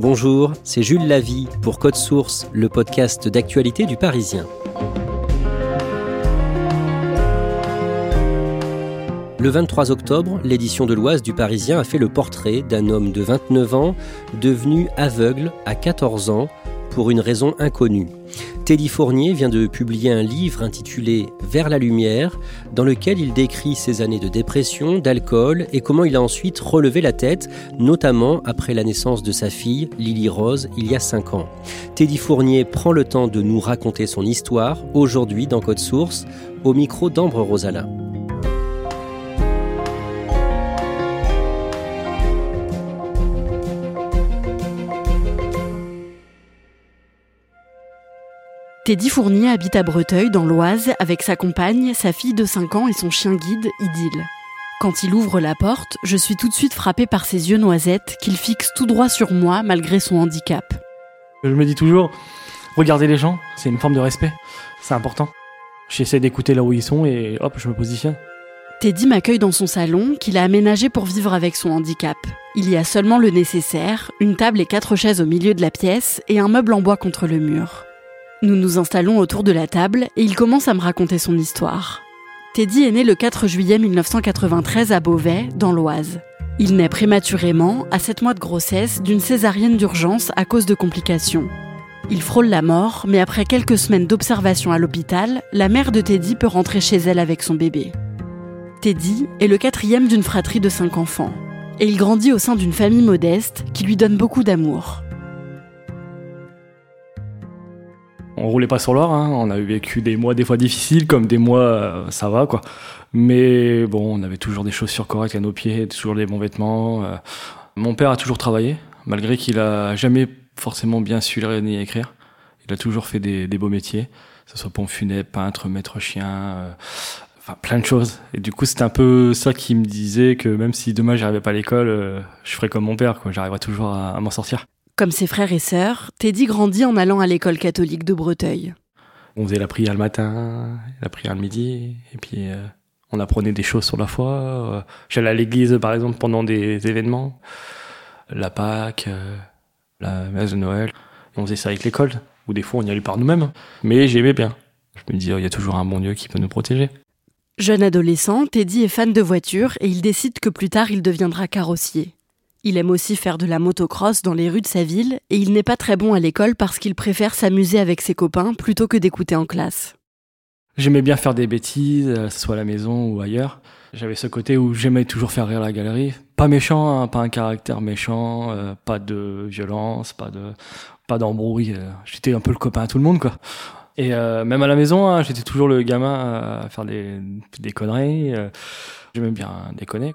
Bonjour, c'est Jules Lavie pour Code Source, le podcast d'actualité du Parisien. Le 23 octobre, l'édition de l'Oise du Parisien a fait le portrait d'un homme de 29 ans devenu aveugle à 14 ans pour une raison inconnue. Teddy Fournier vient de publier un livre intitulé Vers la lumière, dans lequel il décrit ses années de dépression, d'alcool et comment il a ensuite relevé la tête, notamment après la naissance de sa fille, Lily Rose, il y a 5 ans. Teddy Fournier prend le temps de nous raconter son histoire, aujourd'hui dans Code Source, au micro d'Ambre Rosala. Teddy Fournier habite à Breteuil, dans l'Oise, avec sa compagne, sa fille de 5 ans et son chien guide, Idylle. Quand il ouvre la porte, je suis tout de suite frappée par ses yeux noisettes qu'il fixe tout droit sur moi malgré son handicap. Je me dis toujours, regardez les gens, c'est une forme de respect, c'est important. J'essaie d'écouter là où ils sont et hop, je me positionne. Teddy m'accueille dans son salon qu'il a aménagé pour vivre avec son handicap. Il y a seulement le nécessaire, une table et quatre chaises au milieu de la pièce et un meuble en bois contre le mur. Nous nous installons autour de la table et il commence à me raconter son histoire. Teddy est né le 4 juillet 1993 à Beauvais, dans l'Oise. Il naît prématurément, à 7 mois de grossesse, d'une césarienne d'urgence à cause de complications. Il frôle la mort, mais après quelques semaines d'observation à l'hôpital, la mère de Teddy peut rentrer chez elle avec son bébé. Teddy est le quatrième d'une fratrie de cinq enfants. Et il grandit au sein d'une famille modeste qui lui donne beaucoup d'amour. On roulait pas sur l'or, hein. on a vécu des mois des fois difficiles, comme des mois euh, ça va quoi. Mais bon, on avait toujours des chaussures correctes à nos pieds, toujours des bons vêtements. euh. Mon père a toujours travaillé, malgré qu'il a jamais forcément bien su lire ni écrire. Il a toujours fait des, beaux métiers, que ce soit pont funèbre, peintre, maître chien, euh, enfin plein de choses. Et du coup, c'était un peu ça qui me disait que même si demain j'arrivais pas à l'école, je ferais comme mon père, quoi. J'arriverais toujours à- à m'en sortir. Comme ses frères et sœurs, Teddy grandit en allant à l'école catholique de Breteuil. On faisait la prière le matin, la prière le midi, et puis euh, on apprenait des choses sur la foi. euh, J'allais à l'église, par exemple, pendant des événements, la Pâque, euh, la messe de Noël. On faisait ça avec l'école, ou des fois on y allait par nous-mêmes. Mais j'aimais bien. Je me disais, oh, il y a toujours un bon Dieu qui peut nous protéger. Jeune adolescent, Teddy est fan de voitures et il décide que plus tard il deviendra carrossier. Il aime aussi faire de la motocross dans les rues de sa ville et il n'est pas très bon à l'école parce qu'il préfère s'amuser avec ses copains plutôt que d'écouter en classe. J'aimais bien faire des bêtises, euh, que ce soit à la maison ou ailleurs. J'avais ce côté où j'aimais toujours faire rire la galerie. Pas méchant, hein, pas un caractère méchant, euh, pas de violence, pas de pas d'embrouille. euh, J'étais un peu le copain à tout le monde, quoi. Et même à la maison, hein, j'étais toujours le gamin à faire des, des conneries. J'aimais bien déconner.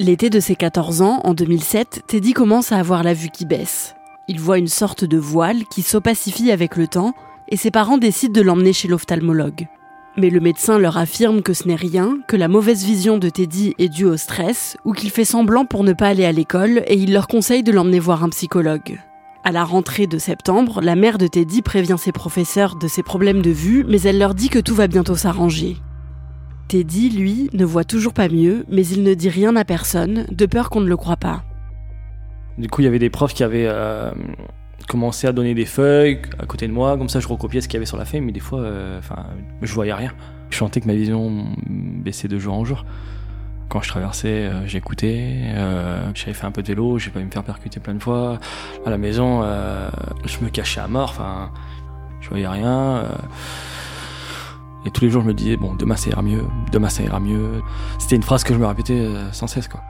L'été de ses 14 ans, en 2007, Teddy commence à avoir la vue qui baisse. Il voit une sorte de voile qui s'opacifie avec le temps et ses parents décident de l'emmener chez l'ophtalmologue. Mais le médecin leur affirme que ce n'est rien, que la mauvaise vision de Teddy est due au stress ou qu'il fait semblant pour ne pas aller à l'école et il leur conseille de l'emmener voir un psychologue. À la rentrée de septembre, la mère de Teddy prévient ses professeurs de ses problèmes de vue, mais elle leur dit que tout va bientôt s'arranger. Teddy, lui, ne voit toujours pas mieux, mais il ne dit rien à personne, de peur qu'on ne le croie pas. Du coup, il y avait des profs qui avaient euh, commencé à donner des feuilles à côté de moi, comme ça je recopiais ce qu'il y avait sur la feuille, mais des fois, euh, enfin, je voyais rien. Je sentais que ma vision baissait de jour en jour. Quand je traversais, euh, j'écoutais. Euh, j'avais fait un peu de vélo, j'ai pas me faire percuter plein de fois. À la maison, euh, je me cachais à mort. Enfin, je voyais rien. Et tous les jours, je me disais bon, demain ça ira mieux. Demain ça ira mieux. C'était une phrase que je me répétais sans cesse, quoi.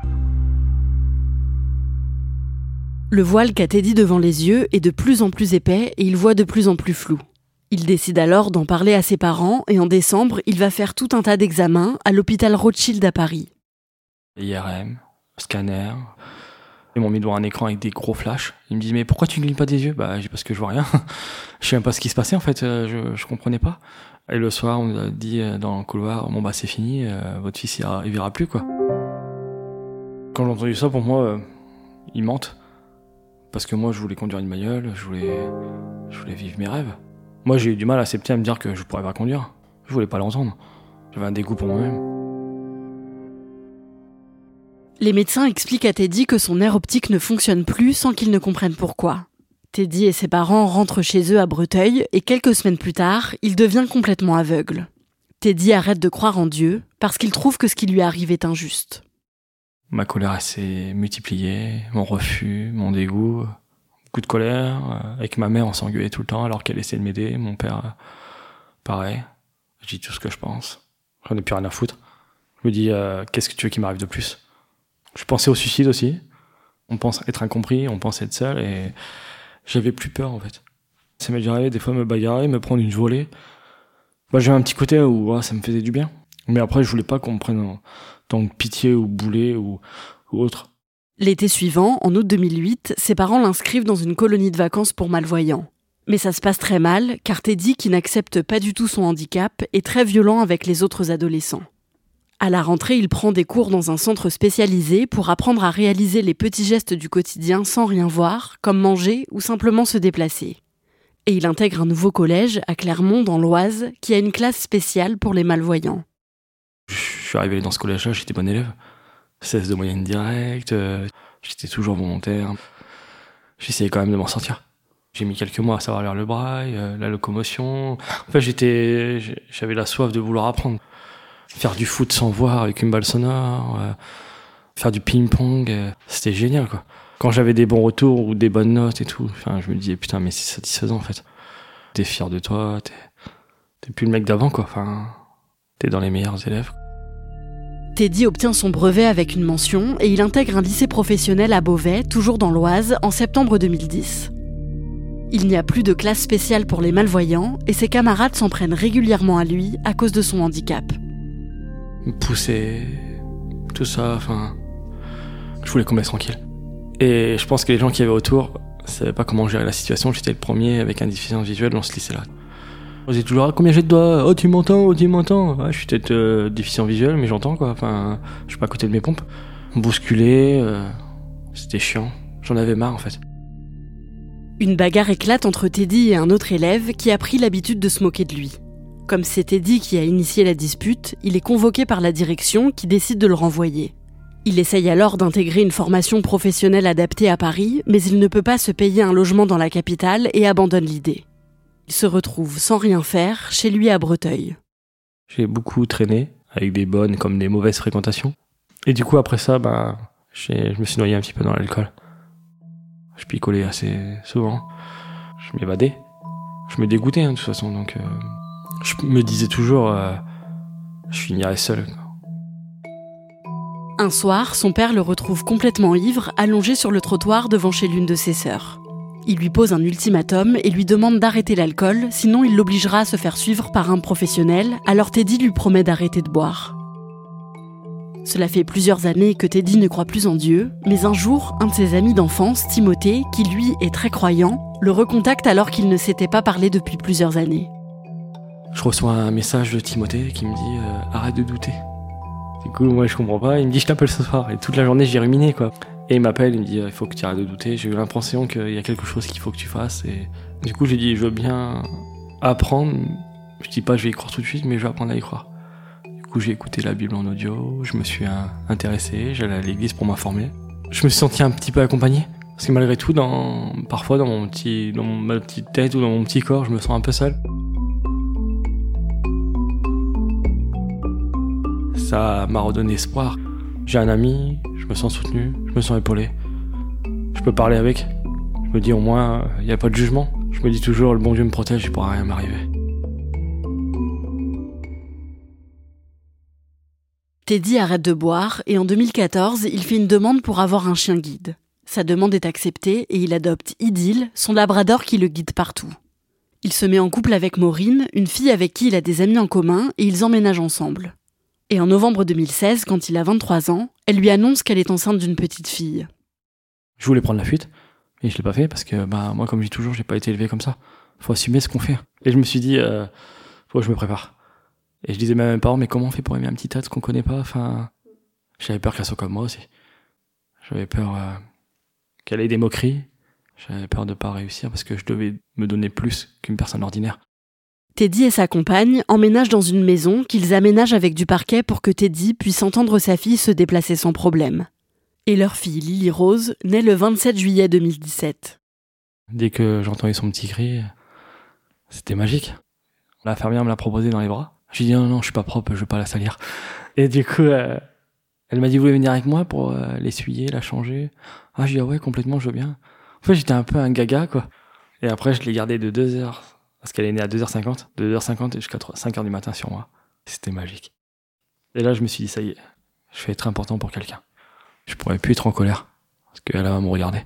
Le voile qu'a Teddy devant les yeux est de plus en plus épais et il voit de plus en plus flou. Il décide alors d'en parler à ses parents et en décembre, il va faire tout un tas d'examens à l'hôpital Rothschild à Paris. IRM, scanner. Ils m'ont mis devant un écran avec des gros flashs. Ils me disent mais pourquoi tu ne glisses pas des yeux? Bah parce que je vois rien. je sais même pas ce qui se passait en fait. Euh, je, je comprenais pas. Et le soir on nous a dit euh, dans le couloir bon bah c'est fini, euh, votre fils il, il, verra plus quoi. Quand j'ai entendu ça pour moi, ils mentent. Parce que moi je voulais conduire une bagnole, je voulais, je voulais vivre mes rêves. Moi, j'ai eu du mal à accepter à me dire que je pourrais pas conduire. Je voulais pas l'entendre. J'avais un dégoût pour moi-même. Les médecins expliquent à Teddy que son nerf optique ne fonctionne plus sans qu'il ne comprenne pourquoi. Teddy et ses parents rentrent chez eux à Breteuil et quelques semaines plus tard, il devient complètement aveugle. Teddy arrête de croire en Dieu parce qu'il trouve que ce qui lui arrive est injuste. Ma colère s'est multipliée, mon refus, mon dégoût, beaucoup de colère. Euh, avec ma mère, on s'engueulait tout le temps alors qu'elle essayait de m'aider. Mon père, euh, pareil. Je dis tout ce que je pense. J'en ai plus rien à foutre. Je me dis, euh, qu'est-ce que tu veux qui m'arrive de plus? Je pensais au suicide aussi. On pense être incompris, on pense être seul et j'avais plus peur en fait. Ça m'est déjà arrivé des fois me bagarrer, me prendre une volée. Bah, j'avais un petit côté où ça me faisait du bien. Mais après, je voulais pas qu'on me prenne en tant que pitié ou boulet ou, ou autre. L'été suivant, en août 2008, ses parents l'inscrivent dans une colonie de vacances pour malvoyants. Mais ça se passe très mal, car Teddy, qui n'accepte pas du tout son handicap, est très violent avec les autres adolescents. À la rentrée, il prend des cours dans un centre spécialisé pour apprendre à réaliser les petits gestes du quotidien sans rien voir, comme manger ou simplement se déplacer. Et il intègre un nouveau collège à Clermont dans l'Oise qui a une classe spéciale pour les malvoyants. Je suis arrivé dans ce collège-là, j'étais bon élève. 16 de moyenne directe, euh, j'étais toujours volontaire. J'essayais quand même de m'en sortir. J'ai mis quelques mois à savoir lire le braille, euh, la locomotion. En fait, j'étais, j'avais la soif de vouloir apprendre. Faire du foot sans voir avec une balle sonore, euh, faire du ping-pong, c'était génial, quoi. Quand j'avais des bons retours ou des bonnes notes et tout, je me disais, putain, mais c'est satisfaisant, en fait. T'es fier de toi, t'es plus le mec d'avant, quoi. Enfin, t'es dans les meilleurs élèves. Teddy obtient son brevet avec une mention et il intègre un lycée professionnel à Beauvais, toujours dans l'Oise, en septembre 2010. Il n'y a plus de classe spéciale pour les malvoyants et ses camarades s'en prennent régulièrement à lui à cause de son handicap. Pousser, tout ça, enfin. Je voulais qu'on me laisse tranquille. Et je pense que les gens qui avaient autour savaient pas comment gérer la situation. J'étais le premier avec un déficience visuelle dans ce lycée-là. On disait toujours ah, combien j'ai de doigts? Oh tu m'entends? Oh tu m'entends? Je suis peut-être euh, déficient visuel mais j'entends quoi. Enfin, je suis pas à côté de mes pompes. Bousculé, euh, c'était chiant. J'en avais marre en fait. Une bagarre éclate entre Teddy et un autre élève qui a pris l'habitude de se moquer de lui. Comme c'est Teddy qui a initié la dispute, il est convoqué par la direction qui décide de le renvoyer. Il essaye alors d'intégrer une formation professionnelle adaptée à Paris, mais il ne peut pas se payer un logement dans la capitale et abandonne l'idée. Il se retrouve sans rien faire chez lui à Breteuil. J'ai beaucoup traîné avec des bonnes comme des mauvaises fréquentations. Et du coup, après ça, bah, je me suis noyé un petit peu dans l'alcool. Je picolais assez souvent. Je m'évadais. Je me dégoûtais, hein, de toute façon. Donc, euh, je me disais toujours, euh, je finirais seul. Un soir, son père le retrouve complètement ivre, allongé sur le trottoir devant chez l'une de ses sœurs. Il lui pose un ultimatum et lui demande d'arrêter l'alcool, sinon il l'obligera à se faire suivre par un professionnel, alors Teddy lui promet d'arrêter de boire. Cela fait plusieurs années que Teddy ne croit plus en Dieu, mais un jour, un de ses amis d'enfance, Timothée, qui lui est très croyant, le recontacte alors qu'il ne s'était pas parlé depuis plusieurs années. Je reçois un message de Timothée qui me dit euh, arrête de douter. Du coup, moi je comprends pas, il me dit je t'appelle ce soir et toute la journée j'ai ruminé quoi. Et il m'appelle, il me dit il faut que tu arrêtes de douter. J'ai eu l'impression qu'il y a quelque chose qu'il faut que tu fasses. Et du coup, j'ai dit je veux bien apprendre. Je dis pas je vais y croire tout de suite, mais je vais apprendre à y croire. Du coup, j'ai écouté la Bible en audio, je me suis intéressé, j'allais à l'église pour m'informer. Je me suis senti un petit peu accompagné. Parce que malgré tout, dans, parfois dans, mon petit, dans ma petite tête ou dans mon petit corps, je me sens un peu seul. Ça m'a redonné espoir. J'ai un ami, je me sens soutenu, je me sens épaulé. Je peux parler avec. Je me dis au moins, il n'y a pas de jugement. Je me dis toujours, le bon Dieu me protège, il pourra rien m'arriver. Teddy arrête de boire et en 2014, il fait une demande pour avoir un chien guide. Sa demande est acceptée et il adopte Idylle, son labrador qui le guide partout. Il se met en couple avec Maureen, une fille avec qui il a des amis en commun, et ils emménagent ensemble. Et en novembre 2016, quand il a 23 ans, elle lui annonce qu'elle est enceinte d'une petite fille. Je voulais prendre la fuite, et je l'ai pas fait parce que bah moi, comme je dis toujours, j'ai pas été élevé comme ça. Faut assumer ce qu'on fait. Et je me suis dit, euh, faut que je me prépare. Et je disais même à mes parents, mais comment on fait pour aimer un petit tas qu'on connaît pas? Enfin, j'avais peur qu'elle soit comme moi aussi. J'avais peur euh, qu'elle ait des moqueries. J'avais peur de pas réussir parce que je devais me donner plus qu'une personne ordinaire. Teddy et sa compagne emménagent dans une maison qu'ils aménagent avec du parquet pour que Teddy puisse entendre sa fille se déplacer sans problème. Et leur fille, Lily Rose, naît le 27 juillet 2017. Dès que j'entendais son petit cri, c'était magique. L'infirmière me l'a proposé dans les bras. J'ai dit non, non, je suis pas propre, je veux pas la salir. Et du coup, euh, elle m'a dit, vous voulez venir avec moi pour euh, l'essuyer, la changer? Ah, j'ai dit, ah ouais, complètement, je veux bien. En fait, j'étais un peu un gaga, quoi. Et après, je l'ai gardé de 2h, parce qu'elle est née à 2h50, de 2h50 jusqu'à 5h du matin sur moi. C'était magique. Et là, je me suis dit, ça y est, je vais être important pour quelqu'un. Je pourrais plus être en colère, parce qu'elle va me regarder.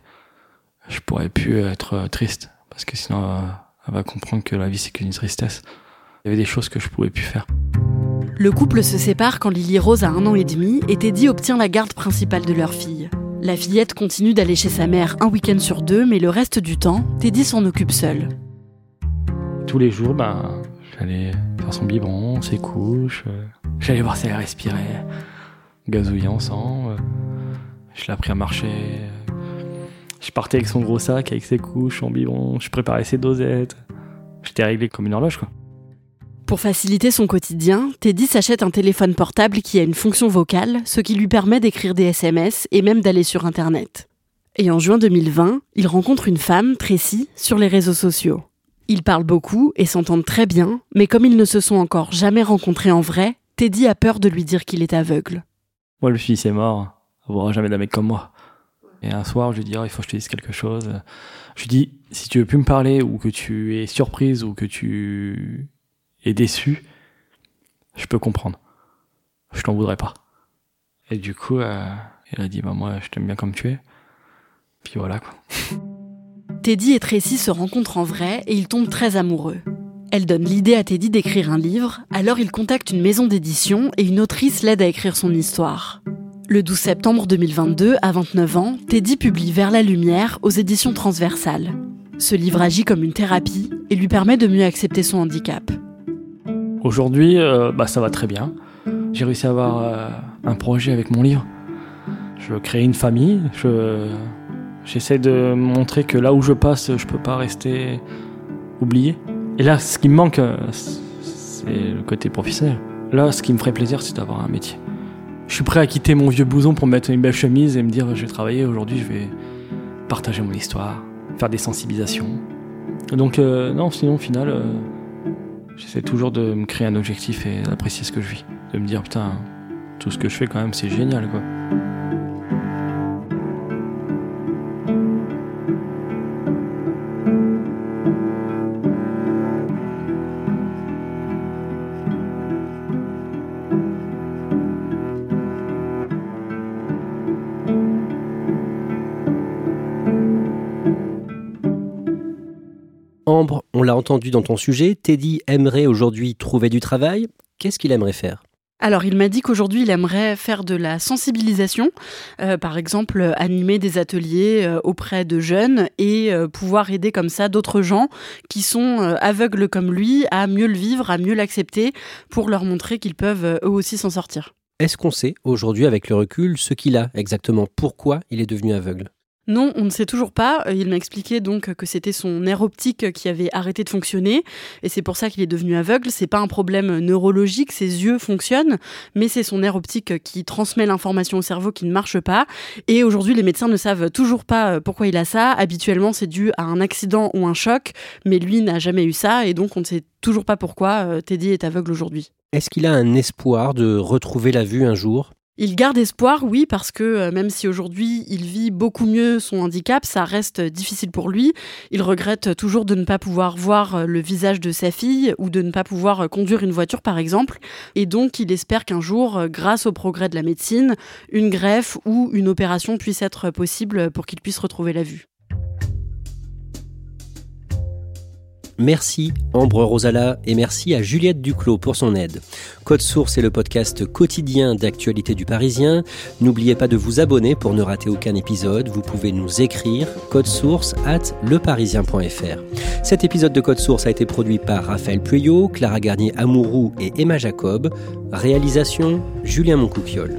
Je pourrais plus être euh, triste, parce que sinon, elle va comprendre que la vie, c'est qu'une tristesse. Il y avait des choses que je pouvais plus faire. Le couple se sépare quand Lily Rose a un an et demi et Teddy obtient la garde principale de leur fille. La fillette continue d'aller chez sa mère un week-end sur deux, mais le reste du temps, Teddy s'en occupe seul. Tous les jours, ben, j'allais faire son biberon, ses couches, euh, j'allais voir si elle respirait, gazouiller ensemble, je l'ai appris à marcher, je partais avec son gros sac, avec ses couches, son biberon, je préparais ses dosettes. J'étais réglé comme une horloge, quoi. Pour faciliter son quotidien, Teddy s'achète un téléphone portable qui a une fonction vocale, ce qui lui permet d'écrire des SMS et même d'aller sur Internet. Et en juin 2020, il rencontre une femme, Tracy, sur les réseaux sociaux. Ils parlent beaucoup et s'entendent très bien, mais comme ils ne se sont encore jamais rencontrés en vrai, Teddy a peur de lui dire qu'il est aveugle. Moi, le fils est mort, on verra jamais d'un mec comme moi. Et un soir, je lui dis, oh, il faut que je te dise quelque chose. Je lui dis, si tu veux plus me parler, ou que tu es surprise, ou que tu et déçu, je peux comprendre. Je t'en voudrais pas. Et du coup, euh, elle a dit, bah moi, je t'aime bien comme tu es. Puis voilà quoi. Teddy et Tracy se rencontrent en vrai et ils tombent très amoureux. Elle donne l'idée à Teddy d'écrire un livre, alors il contacte une maison d'édition et une autrice l'aide à écrire son histoire. Le 12 septembre 2022, à 29 ans, Teddy publie Vers la lumière aux éditions transversales. Ce livre agit comme une thérapie et lui permet de mieux accepter son handicap. Aujourd'hui, euh, bah, ça va très bien. J'ai réussi à avoir euh, un projet avec mon livre. Je créer une famille. J'essaie de montrer que là où je passe, je peux pas rester oublié. Et là, ce qui me manque, euh, c'est le côté professionnel. Là, ce qui me ferait plaisir, c'est d'avoir un métier. Je suis prêt à quitter mon vieux blouson pour mettre une belle chemise et me dire, je vais travailler. Aujourd'hui, je vais partager mon histoire, faire des sensibilisations. Donc, non, sinon, au final J'essaie toujours de me créer un objectif et d'apprécier ce que je vis. De me dire, putain, tout ce que je fais quand même, c'est génial, quoi. L'a entendu dans ton sujet, Teddy aimerait aujourd'hui trouver du travail. Qu'est-ce qu'il aimerait faire? Alors, il m'a dit qu'aujourd'hui, il aimerait faire de la sensibilisation, euh, par exemple, animer des ateliers euh, auprès de jeunes et euh, pouvoir aider comme ça d'autres gens qui sont aveugles comme lui à mieux le vivre, à mieux l'accepter, pour leur montrer qu'ils peuvent eux aussi s'en sortir. Est-ce qu'on sait aujourd'hui, avec le recul, ce qu'il a exactement? Pourquoi il est devenu aveugle? Non, on ne sait toujours pas. Il m'a expliqué donc que c'était son nerf optique qui avait arrêté de fonctionner et c'est pour ça qu'il est devenu aveugle. C'est pas un problème neurologique, ses yeux fonctionnent, mais c'est son nerf optique qui transmet l'information au cerveau qui ne marche pas. Et aujourd'hui, les médecins ne savent toujours pas euh, pourquoi il a ça. Habituellement, c'est dû à un accident ou un choc, mais lui n'a jamais eu ça et donc on ne sait toujours pas pourquoi euh, Teddy est aveugle aujourd'hui. Est-ce qu'il a un espoir de retrouver la vue un jour? Il garde espoir, oui, parce que euh, même si aujourd'hui il vit beaucoup mieux son handicap, ça reste difficile pour lui. Il regrette toujours de ne pas pouvoir voir euh, le visage de sa fille ou de ne pas pouvoir euh, conduire une voiture, par exemple. Et donc il espère qu'un jour, grâce au progrès de la médecine, une greffe ou une opération puisse être possible pour qu'il puisse retrouver la vue. Merci Ambre Rosala et merci à Juliette Duclos pour son aide. Code Source est le podcast quotidien d'actualité du Parisien. N'oubliez pas de vous abonner pour ne rater aucun épisode. Vous pouvez nous écrire code source at leparisien.fr. Cet épisode de Code Source a été produit par Raphaël Pueyo, Clara Garnier Amourou et Emma Jacob. Réalisation Julien Moncouquiole.